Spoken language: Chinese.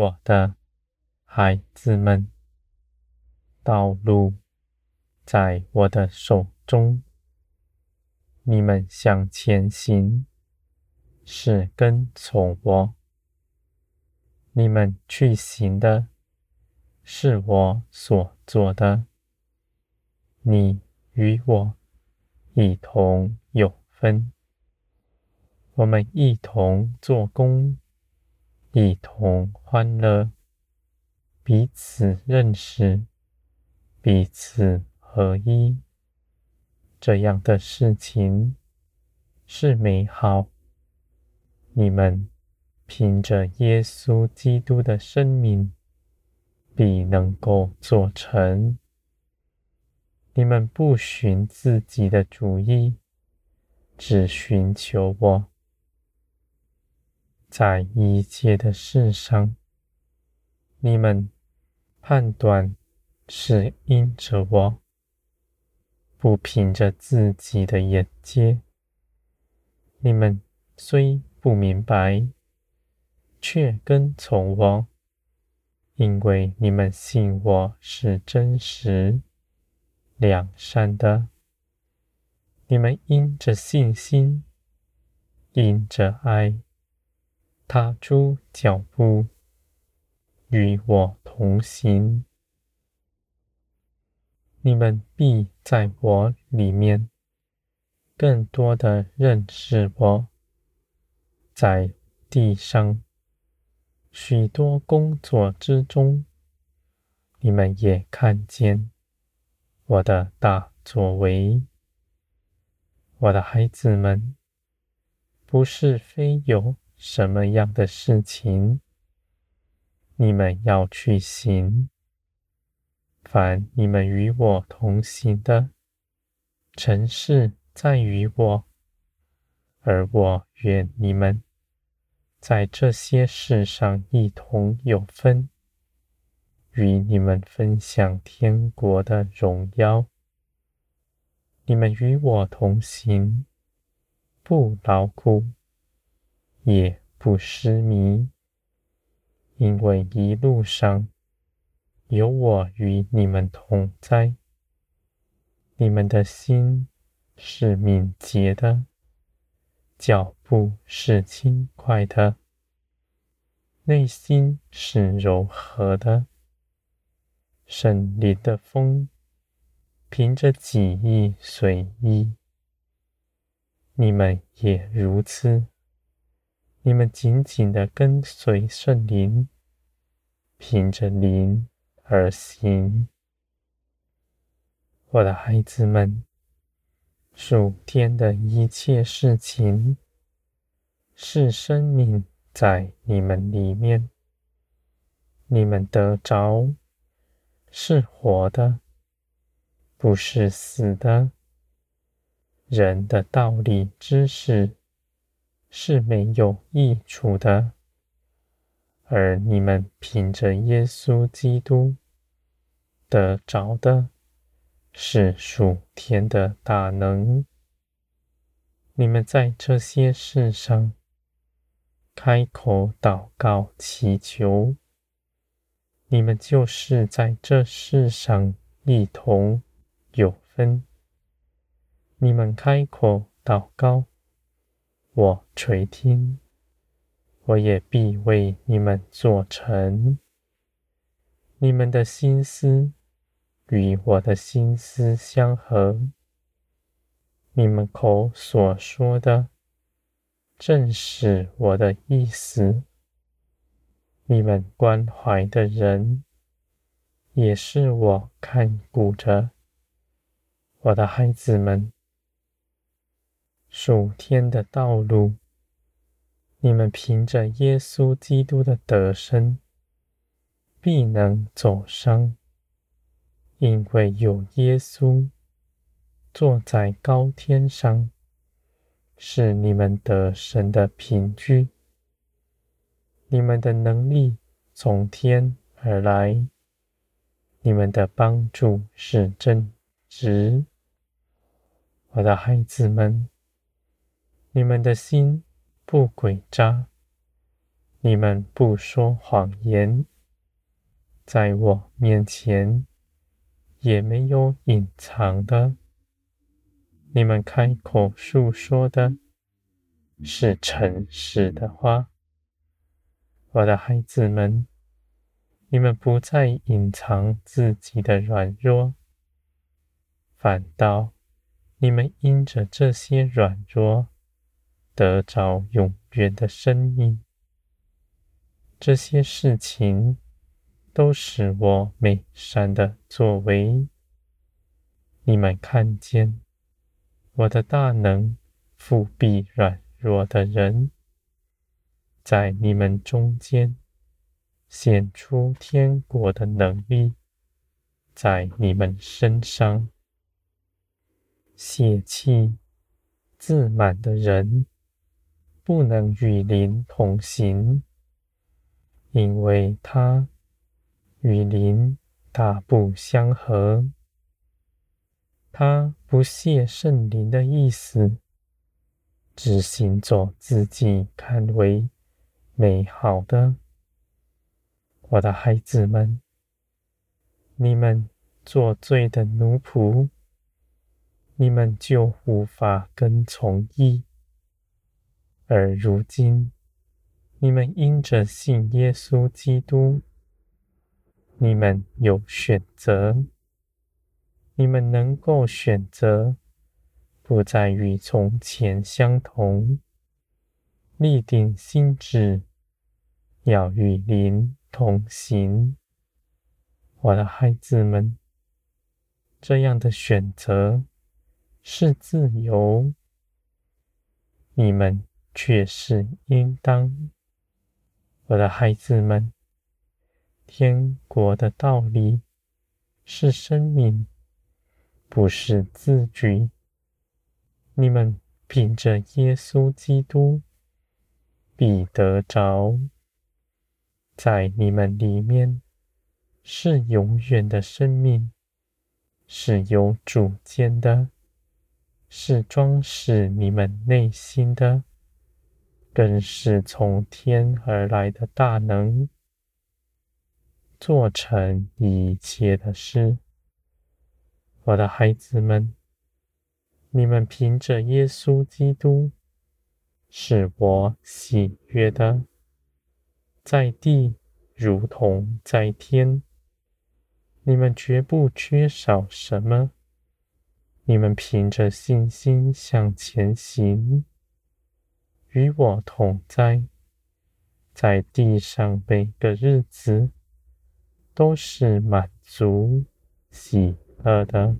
我的孩子们，道路在我的手中，你们向前行，是跟从我。你们去行的，是我所做的。你与我一同有分，我们一同做工。一同欢乐，彼此认识，彼此合一，这样的事情是美好。你们凭着耶稣基督的生命，必能够做成。你们不寻自己的主意，只寻求我。在一切的事上，你们判断是因着我，不凭着自己的眼界。你们虽不明白，却跟从我，因为你们信我是真实、良善的。你们因着信心，因着爱。踏出脚步，与我同行。你们必在我里面更多的认识我。在地上许多工作之中，你们也看见我的大作为。我的孩子们，不是非有。什么样的事情，你们要去行？凡你们与我同行的，成事在于我，而我愿你们在这些事上一同有分，与你们分享天国的荣耀。你们与我同行，不劳苦。也不失迷，因为一路上有我与你们同在。你们的心是敏捷的，脚步是轻快的，内心是柔和的。圣灵的风凭着己意随意，你们也如此。你们紧紧地跟随圣灵，凭着灵而行。我的孩子们，属天的一切事情，是生命在你们里面，你们得着是活的，不是死的。人的道理知识。是没有益处的，而你们凭着耶稣基督得着的，是属天的大能。你们在这些事上开口祷告祈求，你们就是在这世上一同有分。你们开口祷告。我垂听，我也必为你们做成。你们的心思与我的心思相合，你们口所说的正是我的意思。你们关怀的人，也是我看顾着。我的孩子们。属天的道路，你们凭着耶稣基督的得身，必能走上，因为有耶稣坐在高天上，是你们得神的凭据。你们的能力从天而来，你们的帮助是真直。我的孩子们。你们的心不诡诈，你们不说谎言，在我面前也没有隐藏的。你们开口述说的是诚实的话，我的孩子们，你们不再隐藏自己的软弱，反倒你们因着这些软弱得着永远的生命。这些事情都是我美善的作为，你们看见我的大能复辟软弱的人，在你们中间显出天国的能力，在你们身上，泄气自满的人不能与灵同行。因为他与灵大不相合，他不屑圣灵的意思，只行走自己看为美好的。我的孩子们，你们做罪的奴仆，你们就无法跟从义，而如今。你们因着信耶稣基督，你们有选择，你们能够选择不再与从前相同，立定心志，要与灵同行。我的孩子们，这样的选择是自由，你们却是应当。我的孩子们，天国的道理是生命，不是字句。你们凭着耶稣基督，必得着，在你们里面是永远的生命，是有主见的，是装饰你们内心的。更是从天而来的大能，做成一切的事。我的孩子们，你们凭着耶稣基督，是我喜悦的，在地如同在天，你们绝不缺少什么。你们凭着信心向前行。与我同在，在地上每个日子都是满足喜乐的。